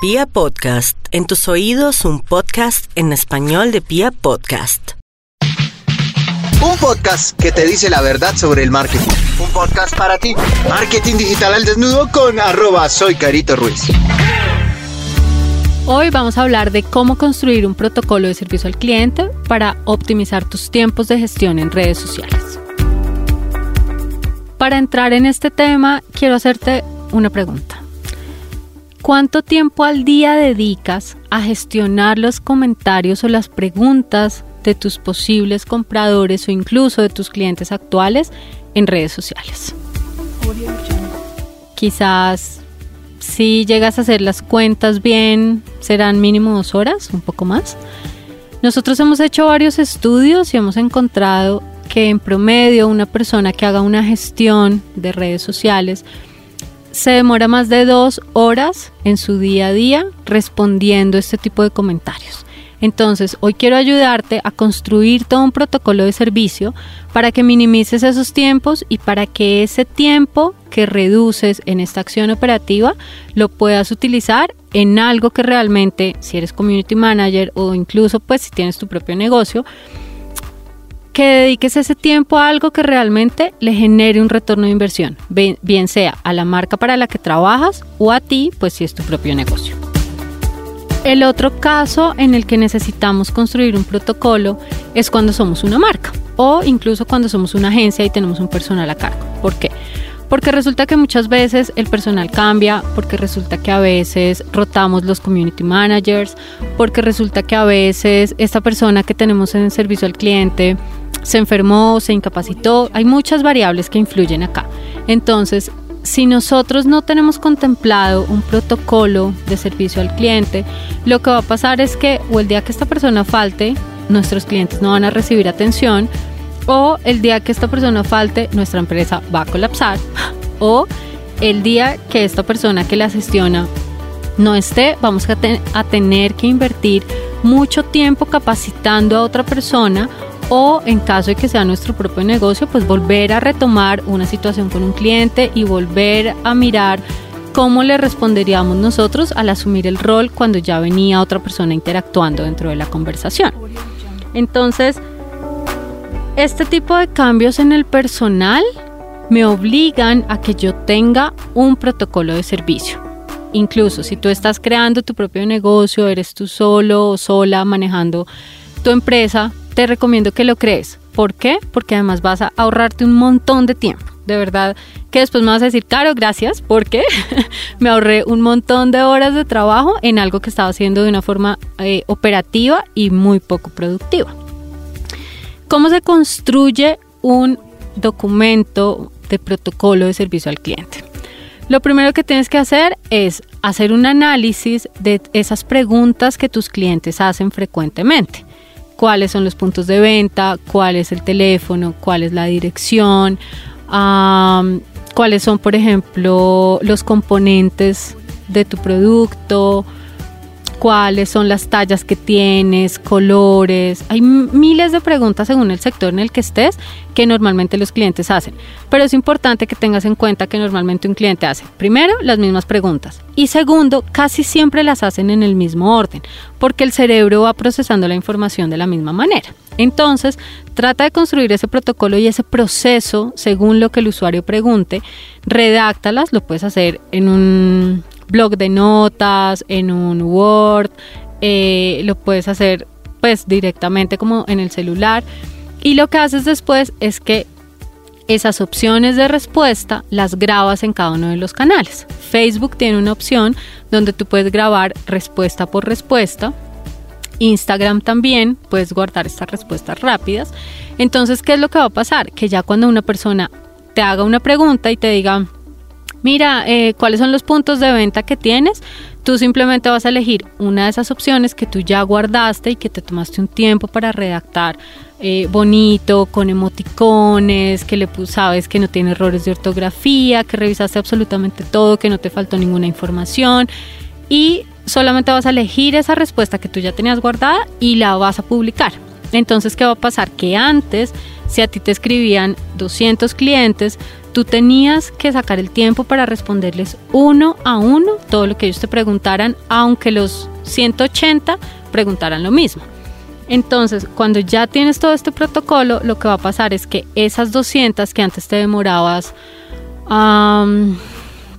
Pia Podcast, en tus oídos un podcast en español de Pia Podcast. Un podcast que te dice la verdad sobre el marketing. Un podcast para ti. Marketing digital al desnudo con arroba soy Carito Ruiz. Hoy vamos a hablar de cómo construir un protocolo de servicio al cliente para optimizar tus tiempos de gestión en redes sociales. Para entrar en este tema, quiero hacerte una pregunta. ¿Cuánto tiempo al día dedicas a gestionar los comentarios o las preguntas de tus posibles compradores o incluso de tus clientes actuales en redes sociales? Quizás si llegas a hacer las cuentas bien, serán mínimo dos horas, un poco más. Nosotros hemos hecho varios estudios y hemos encontrado que en promedio una persona que haga una gestión de redes sociales se demora más de dos horas en su día a día respondiendo este tipo de comentarios. Entonces, hoy quiero ayudarte a construir todo un protocolo de servicio para que minimices esos tiempos y para que ese tiempo que reduces en esta acción operativa lo puedas utilizar en algo que realmente, si eres community manager o incluso pues si tienes tu propio negocio, que dediques ese tiempo a algo que realmente le genere un retorno de inversión, bien sea a la marca para la que trabajas o a ti, pues si es tu propio negocio. El otro caso en el que necesitamos construir un protocolo es cuando somos una marca o incluso cuando somos una agencia y tenemos un personal a cargo. ¿Por qué? Porque resulta que muchas veces el personal cambia, porque resulta que a veces rotamos los community managers, porque resulta que a veces esta persona que tenemos en servicio al cliente se enfermó, se incapacitó, hay muchas variables que influyen acá. Entonces, si nosotros no tenemos contemplado un protocolo de servicio al cliente, lo que va a pasar es que o el día que esta persona falte, nuestros clientes no van a recibir atención, o el día que esta persona falte, nuestra empresa va a colapsar, o el día que esta persona que la gestiona no esté, vamos a, a tener que invertir mucho tiempo capacitando a otra persona o en caso de que sea nuestro propio negocio, pues volver a retomar una situación con un cliente y volver a mirar cómo le responderíamos nosotros al asumir el rol cuando ya venía otra persona interactuando dentro de la conversación. Entonces, este tipo de cambios en el personal me obligan a que yo tenga un protocolo de servicio. Incluso si tú estás creando tu propio negocio, eres tú solo o sola manejando tu empresa, te recomiendo que lo crees. ¿Por qué? Porque además vas a ahorrarte un montón de tiempo. De verdad que después me vas a decir, Caro, gracias, porque me ahorré un montón de horas de trabajo en algo que estaba haciendo de una forma eh, operativa y muy poco productiva. ¿Cómo se construye un documento de protocolo de servicio al cliente? Lo primero que tienes que hacer es hacer un análisis de esas preguntas que tus clientes hacen frecuentemente cuáles son los puntos de venta, cuál es el teléfono, cuál es la dirección, cuáles son, por ejemplo, los componentes de tu producto, cuáles son las tallas que tienes, colores. Hay miles de preguntas según el sector en el que estés que normalmente los clientes hacen. Pero es importante que tengas en cuenta que normalmente un cliente hace, primero, las mismas preguntas y segundo, casi siempre las hacen en el mismo orden, porque el cerebro va procesando la información de la misma manera. Entonces, trata de construir ese protocolo y ese proceso según lo que el usuario pregunte, redáctalas, lo puedes hacer en un blog de notas, en un Word, eh, lo puedes hacer pues directamente como en el celular. Y lo que haces después es que esas opciones de respuesta las grabas en cada uno de los canales. Facebook tiene una opción donde tú puedes grabar respuesta por respuesta. Instagram también puedes guardar estas respuestas rápidas. Entonces, ¿qué es lo que va a pasar? Que ya cuando una persona te haga una pregunta y te diga, mira, eh, ¿cuáles son los puntos de venta que tienes? Tú simplemente vas a elegir una de esas opciones que tú ya guardaste y que te tomaste un tiempo para redactar eh, bonito, con emoticones, que le sabes que no tiene errores de ortografía, que revisaste absolutamente todo, que no te faltó ninguna información y solamente vas a elegir esa respuesta que tú ya tenías guardada y la vas a publicar. Entonces, ¿qué va a pasar? Que antes Si a ti te escribían 200 clientes, tú tenías que sacar el tiempo para responderles uno a uno todo lo que ellos te preguntaran, aunque los 180 preguntaran lo mismo. Entonces, cuando ya tienes todo este protocolo, lo que va a pasar es que esas 200 que antes te demorabas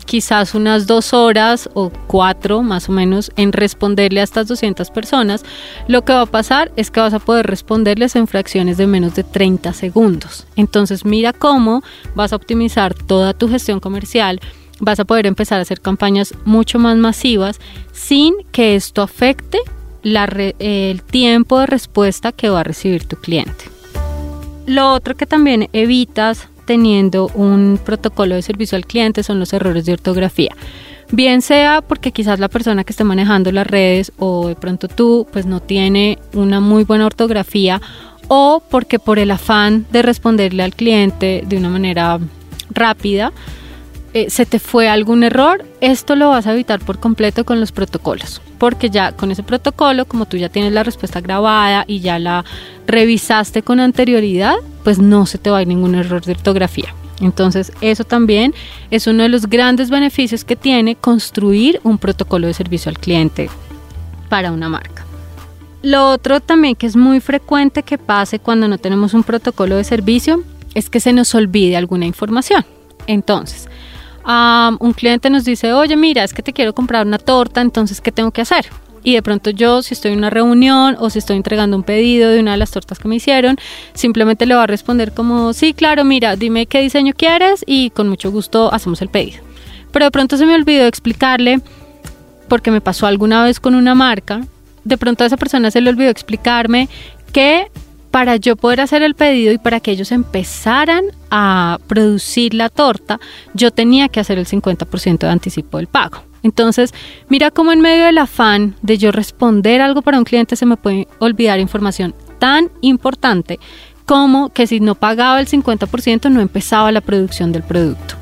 quizás unas dos horas o cuatro más o menos en responderle a estas 200 personas, lo que va a pasar es que vas a poder responderles en fracciones de menos de 30 segundos. Entonces mira cómo vas a optimizar toda tu gestión comercial, vas a poder empezar a hacer campañas mucho más masivas sin que esto afecte el tiempo de respuesta que va a recibir tu cliente. Lo otro que también evitas teniendo un protocolo de servicio al cliente son los errores de ortografía. Bien sea porque quizás la persona que esté manejando las redes o de pronto tú pues no tiene una muy buena ortografía o porque por el afán de responderle al cliente de una manera rápida eh, se te fue algún error, esto lo vas a evitar por completo con los protocolos, porque ya con ese protocolo, como tú ya tienes la respuesta grabada y ya la revisaste con anterioridad, pues no se te va a ir ningún error de ortografía. Entonces, eso también es uno de los grandes beneficios que tiene construir un protocolo de servicio al cliente para una marca. Lo otro también que es muy frecuente que pase cuando no tenemos un protocolo de servicio es que se nos olvide alguna información. Entonces, un cliente nos dice, oye, mira, es que te quiero comprar una torta, entonces, ¿qué tengo que hacer? Y de pronto yo, si estoy en una reunión o si estoy entregando un pedido de una de las tortas que me hicieron, simplemente le voy a responder como, sí, claro, mira, dime qué diseño quieres y con mucho gusto hacemos el pedido. Pero de pronto se me olvidó explicarle, porque me pasó alguna vez con una marca, de pronto a esa persona se le olvidó explicarme que para yo poder hacer el pedido y para que ellos empezaran a producir la torta, yo tenía que hacer el 50% de anticipo del pago. Entonces, mira cómo en medio del afán de yo responder algo para un cliente se me puede olvidar información tan importante como que si no pagaba el 50% no empezaba la producción del producto.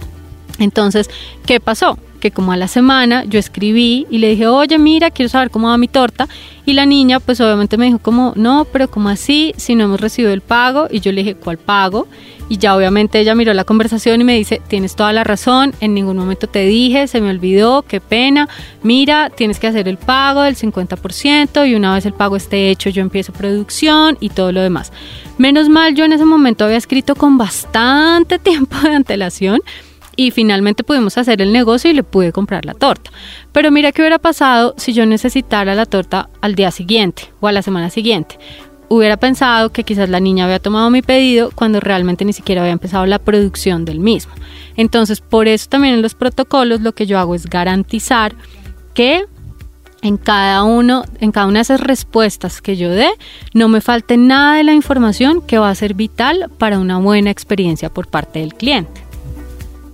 Entonces, ¿qué pasó? Que como a la semana yo escribí y le dije, oye, mira, quiero saber cómo va mi torta. Y la niña, pues obviamente me dijo como, no, pero como así, si no hemos recibido el pago. Y yo le dije, ¿cuál pago? Y ya obviamente ella miró la conversación y me dice, tienes toda la razón, en ningún momento te dije, se me olvidó, qué pena. Mira, tienes que hacer el pago del 50% y una vez el pago esté hecho yo empiezo producción y todo lo demás. Menos mal yo en ese momento había escrito con bastante tiempo de antelación y finalmente pudimos hacer el negocio y le pude comprar la torta. Pero mira qué hubiera pasado si yo necesitara la torta al día siguiente o a la semana siguiente. Hubiera pensado que quizás la niña había tomado mi pedido cuando realmente ni siquiera había empezado la producción del mismo. Entonces, por eso también en los protocolos lo que yo hago es garantizar que en cada uno, en cada una de esas respuestas que yo dé, no me falte nada de la información que va a ser vital para una buena experiencia por parte del cliente.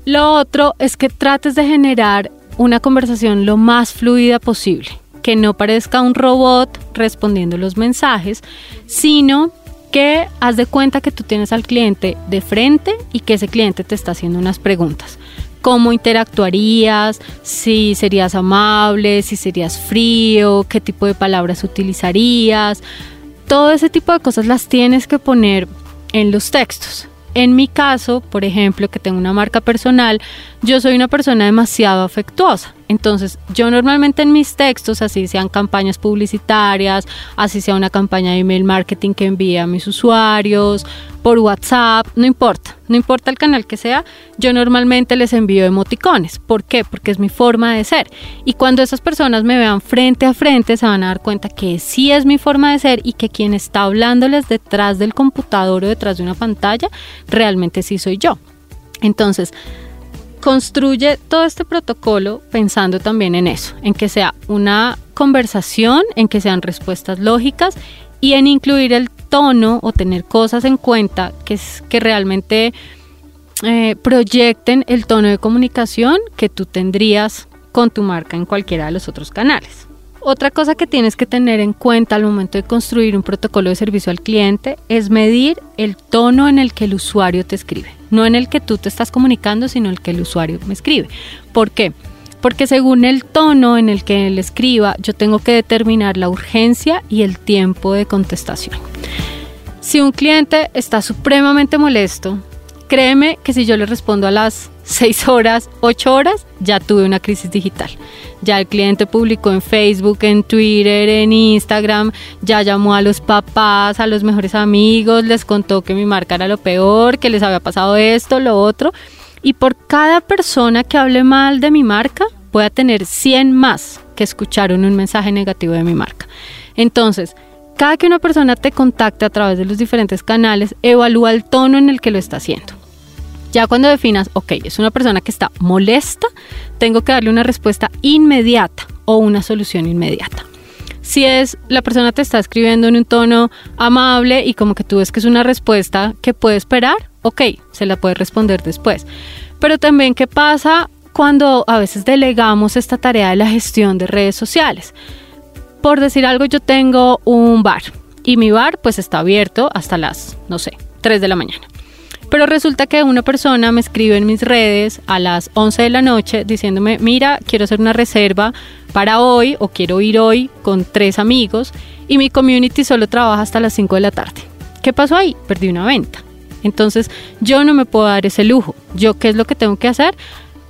Lo otro es que trates de generar una conversación lo más fluida posible, que no parezca un robot respondiendo los mensajes, sino que haz de cuenta que tú tienes al cliente de frente y que ese cliente te está haciendo unas preguntas. ¿Cómo interactuarías? Si serías amable, si serías frío, qué tipo de palabras utilizarías. Todo ese tipo de cosas las tienes que poner en los textos. En mi caso, por ejemplo, que tengo una marca personal, yo soy una persona demasiado afectuosa. Entonces, yo normalmente en mis textos, así sean campañas publicitarias, así sea una campaña de email marketing que envíe a mis usuarios, por WhatsApp, no importa, no importa el canal que sea, yo normalmente les envío emoticones. ¿Por qué? Porque es mi forma de ser. Y cuando esas personas me vean frente a frente, se van a dar cuenta que sí es mi forma de ser y que quien está hablándoles detrás del computador o detrás de una pantalla, realmente sí soy yo. Entonces, construye todo este protocolo pensando también en eso, en que sea una conversación, en que sean respuestas lógicas y en incluir el tono o tener cosas en cuenta que, que realmente eh, proyecten el tono de comunicación que tú tendrías con tu marca en cualquiera de los otros canales. Otra cosa que tienes que tener en cuenta al momento de construir un protocolo de servicio al cliente es medir el tono en el que el usuario te escribe. No en el que tú te estás comunicando, sino el que el usuario me escribe. ¿Por qué? Porque según el tono en el que él escriba, yo tengo que determinar la urgencia y el tiempo de contestación. Si un cliente está supremamente molesto, créeme que si yo le respondo a las 6 horas, 8 horas, ya tuve una crisis digital. Ya el cliente publicó en Facebook, en Twitter, en Instagram, ya llamó a los papás, a los mejores amigos, les contó que mi marca era lo peor, que les había pasado esto, lo otro. Y por cada persona que hable mal de mi marca, voy a tener 100 más que escucharon un mensaje negativo de mi marca. Entonces, cada que una persona te contacte a través de los diferentes canales, evalúa el tono en el que lo está haciendo. Ya cuando definas, ok, es una persona que está molesta, tengo que darle una respuesta inmediata o una solución inmediata. Si es la persona te está escribiendo en un tono amable y como que tú ves que es una respuesta que puede esperar, ok, se la puede responder después. Pero también qué pasa cuando a veces delegamos esta tarea de la gestión de redes sociales. Por decir algo, yo tengo un bar y mi bar pues está abierto hasta las, no sé, 3 de la mañana. Pero resulta que una persona me escribe en mis redes a las 11 de la noche diciéndome, mira, quiero hacer una reserva para hoy o quiero ir hoy con tres amigos y mi community solo trabaja hasta las 5 de la tarde. ¿Qué pasó ahí? Perdí una venta. Entonces yo no me puedo dar ese lujo. ¿Yo qué es lo que tengo que hacer?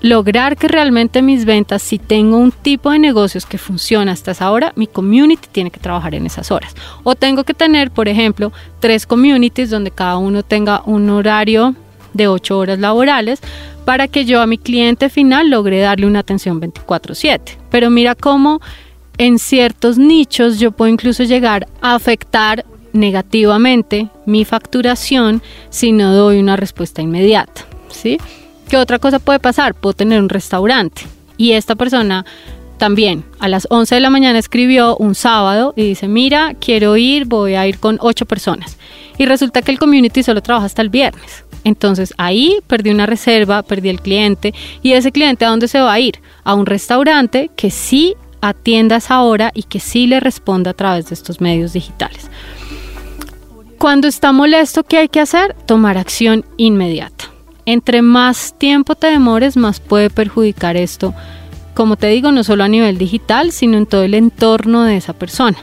Lograr que realmente mis ventas, si tengo un tipo de negocios que funciona hasta esa hora, mi community tiene que trabajar en esas horas. O tengo que tener, por ejemplo, tres communities donde cada uno tenga un horario de ocho horas laborales para que yo a mi cliente final logre darle una atención 24/7. Pero mira cómo en ciertos nichos yo puedo incluso llegar a afectar negativamente mi facturación si no doy una respuesta inmediata, ¿sí? ¿Qué otra cosa puede pasar? Puedo tener un restaurante y esta persona también a las 11 de la mañana escribió un sábado y dice, mira, quiero ir, voy a ir con ocho personas. Y resulta que el community solo trabaja hasta el viernes. Entonces ahí perdí una reserva, perdí el cliente y ese cliente a dónde se va a ir? A un restaurante que sí atienda esa hora y que sí le responda a través de estos medios digitales. Cuando está molesto, ¿qué hay que hacer? Tomar acción inmediata entre más tiempo te demores, más puede perjudicar esto. Como te digo, no solo a nivel digital, sino en todo el entorno de esa persona.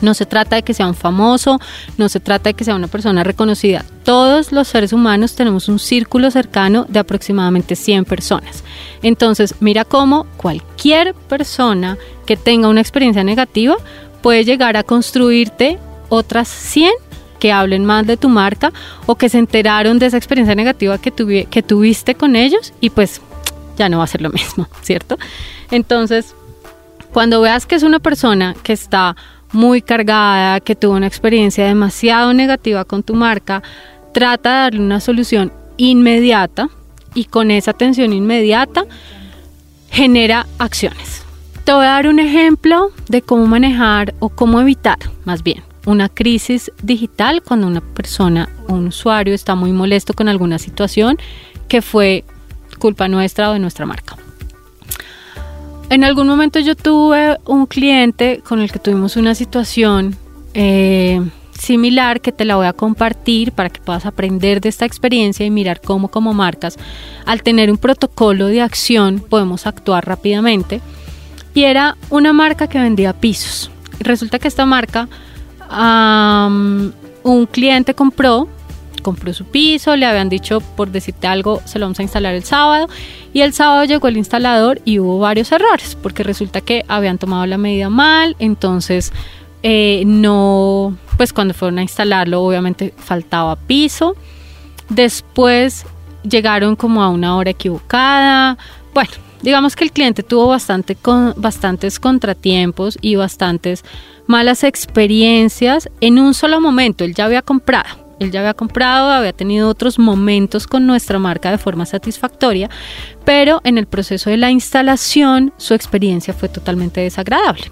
No se trata de que sea un famoso, no se trata de que sea una persona reconocida. Todos los seres humanos tenemos un círculo cercano de aproximadamente 100 personas. Entonces, mira cómo cualquier persona que tenga una experiencia negativa puede llegar a construirte otras 100 que hablen más de tu marca o que se enteraron de esa experiencia negativa que, tuviste con ellos y pues ya no va a ser lo mismo, ¿cierto? Entonces, cuando veas que es una persona que está muy cargada, que tuvo una experiencia demasiado negativa con tu marca, trata de darle una solución inmediata y con esa atención inmediata genera acciones. Te voy a dar un ejemplo de cómo manejar o cómo evitar, más bien, una crisis digital cuando una persona un usuario está muy molesto con alguna situación que fue culpa nuestra o de nuestra marca. En algún momento yo tuve un cliente con el que tuvimos una situación eh, similar que te la voy a compartir para que puedas aprender de esta experiencia y mirar cómo como marcas al tener un protocolo de acción podemos actuar rápidamente. Y era una marca que vendía pisos. Resulta que esta marca un cliente compró, compró su piso, le habían dicho, por decirte algo, se lo vamos a instalar el sábado. Y el sábado llegó el instalador y hubo varios errores, porque resulta que habían tomado la medida mal, entonces eh, no, pues cuando fueron a instalarlo, obviamente faltaba piso. Después llegaron como a una hora equivocada. Bueno, digamos que el cliente tuvo bastante bastantes contratiempos y bastantes malas experiencias en un solo momento. Él ya había comprado. Él ya había comprado, había tenido otros momentos con nuestra marca de forma satisfactoria, pero en el proceso de la instalación su experiencia fue totalmente desagradable.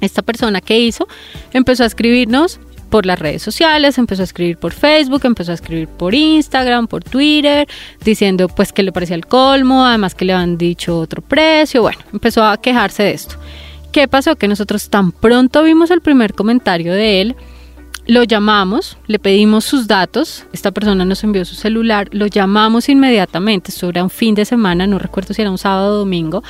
Esta persona que hizo empezó a escribirnos por las redes sociales, empezó a escribir por Facebook, empezó a escribir por Instagram, por Twitter, diciendo pues que le parecía el colmo, además que le habían dicho otro precio, bueno, empezó a quejarse de esto. ¿Qué pasó? Que nosotros tan pronto vimos el primer comentario de él, lo llamamos, le pedimos sus datos, esta persona nos envió su celular, lo llamamos inmediatamente, esto era un fin de semana, no recuerdo si era un sábado o domingo,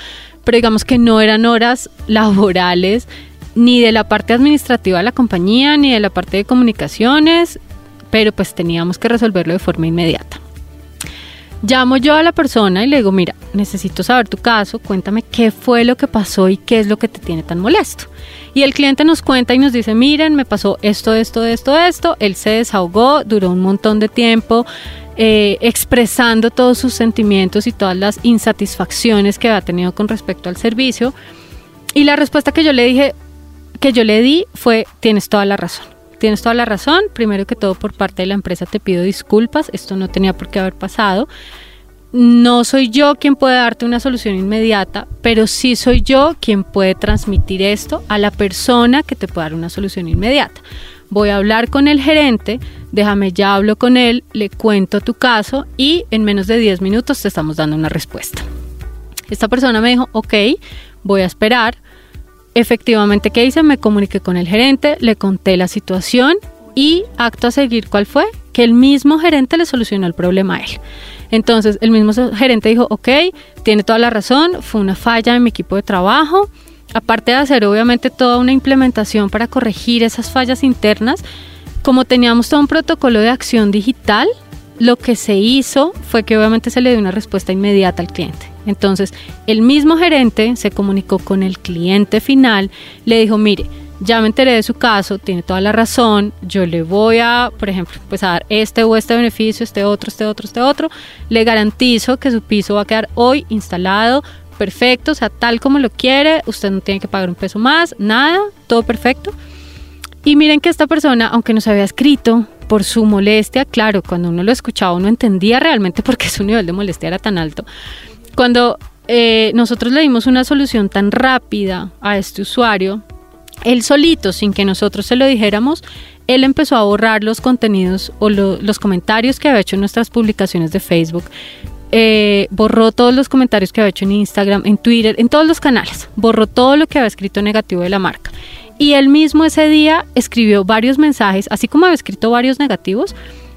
pero digamos que no eran horas laborales ni de la parte administrativa de la compañía, ni de la parte de comunicaciones, pero pues teníamos que resolverlo de forma inmediata. Llamo yo a la persona y le digo, mira, necesito saber tu caso, cuéntame qué fue lo que pasó y qué es lo que te tiene tan molesto. Y el cliente nos cuenta y nos dice, miren, me pasó esto, esto, esto, esto, él se desahogó, duró un montón de tiempo, eh, expresando todos sus sentimientos y todas las insatisfacciones que había tenido con respecto al servicio. Y la respuesta que yo le dije, que yo le di fue, tienes toda la razón. Tienes toda la razón. Primero que todo, por parte de la empresa te pido disculpas. Esto no tenía por qué haber pasado. No soy yo quien puede darte una solución inmediata, pero sí soy yo quien puede transmitir esto a la persona que te puede dar una solución inmediata. Voy a hablar con el gerente, déjame ya hablo con él, le cuento tu caso y en menos de 10 minutos te estamos dando una respuesta. Esta persona me dijo, ok, voy a esperar Efectivamente, ¿qué hice? Me comuniqué con el gerente, le conté la situación y acto a seguir, ¿cuál fue? Que el mismo gerente le solucionó el problema a él. Entonces, el mismo gerente dijo, ok, tiene toda la razón, fue una falla en mi equipo de trabajo. Aparte de hacer obviamente toda una implementación para corregir esas fallas internas, como teníamos todo un protocolo de acción digital, lo que se hizo fue que obviamente se le dio una respuesta inmediata al cliente. Entonces, el mismo gerente se comunicó con el cliente final, le dijo, mire, ya me enteré de su caso, tiene toda la razón, yo le voy a, por ejemplo, pues a dar este o este beneficio, este otro, este otro, este otro, le garantizo que su piso va a quedar hoy instalado perfecto, o sea, tal como lo quiere, usted no tiene que pagar un peso más, nada, todo perfecto. Y miren que esta persona, aunque nos había escrito por su molestia, claro, cuando uno lo escuchaba uno entendía realmente por qué su nivel de molestia era tan alto, cuando eh, nosotros le dimos una solución tan rápida a este usuario, él solito, sin que nosotros se lo dijéramos, él empezó a borrar los contenidos o los comentarios que había hecho en nuestras publicaciones de Facebook. Eh, borró todos los comentarios que había hecho en Instagram, en Twitter, en todos los canales. Borró todo lo que había escrito negativo de la marca. Y él mismo ese día escribió varios mensajes, así como había escrito varios negativos,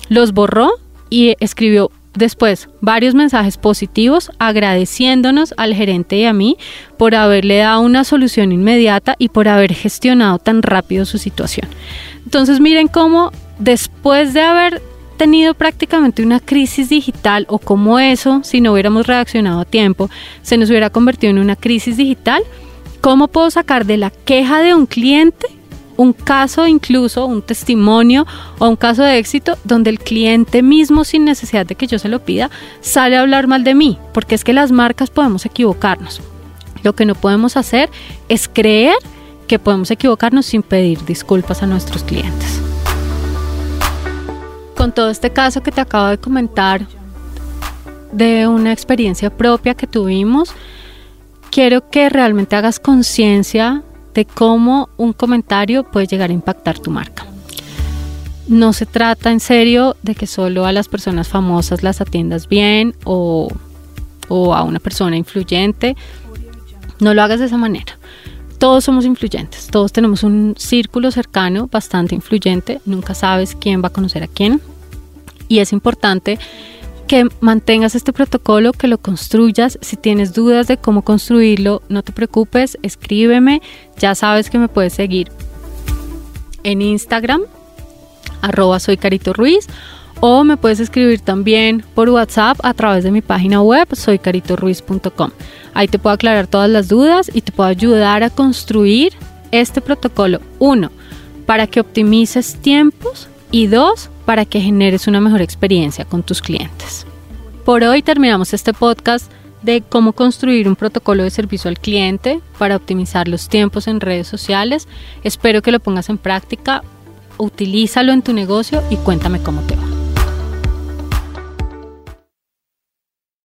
los borró y escribió después varios mensajes positivos agradeciéndonos al gerente y a mí por haberle dado una solución inmediata y por haber gestionado tan rápido su situación. Entonces miren cómo después de haber tenido prácticamente una crisis digital o como eso, si no hubiéramos reaccionado a tiempo, se nos hubiera convertido en una crisis digital, ¿cómo puedo sacar de la queja de un cliente un caso incluso, un testimonio o un caso de éxito donde el cliente mismo sin necesidad de que yo se lo pida sale a hablar mal de mí, porque es que las marcas podemos equivocarnos. Lo que no podemos hacer es creer que podemos equivocarnos sin pedir disculpas a nuestros clientes. Con todo este caso que te acabo de comentar de una experiencia propia que tuvimos, quiero que realmente hagas conciencia de cómo un comentario puede llegar a impactar tu marca. No se trata en serio de que solo a las personas famosas las atiendas bien o, a una persona influyente. No lo hagas de esa manera. Todos somos influyentes, todos tenemos un círculo cercano bastante influyente, nunca sabes quién va a conocer a quién y es importante que mantengas este protocolo, que lo construyas. Si tienes dudas de cómo construirlo, no te preocupes, escríbeme. Ya sabes que me puedes seguir en Instagram, arroba soy Carito Ruiz, o me puedes escribir también por WhatsApp a través de mi página web soycaritoruiz.com. Ahí te puedo aclarar todas las dudas y te puedo ayudar a construir este protocolo. Uno, para que optimices tiempos y dos, para que generes una mejor experiencia con tus clientes. Por hoy terminamos este podcast de cómo construir un protocolo de servicio al cliente para optimizar los tiempos en redes sociales. Espero que lo pongas en práctica, utilízalo en tu negocio y cuéntame cómo te va.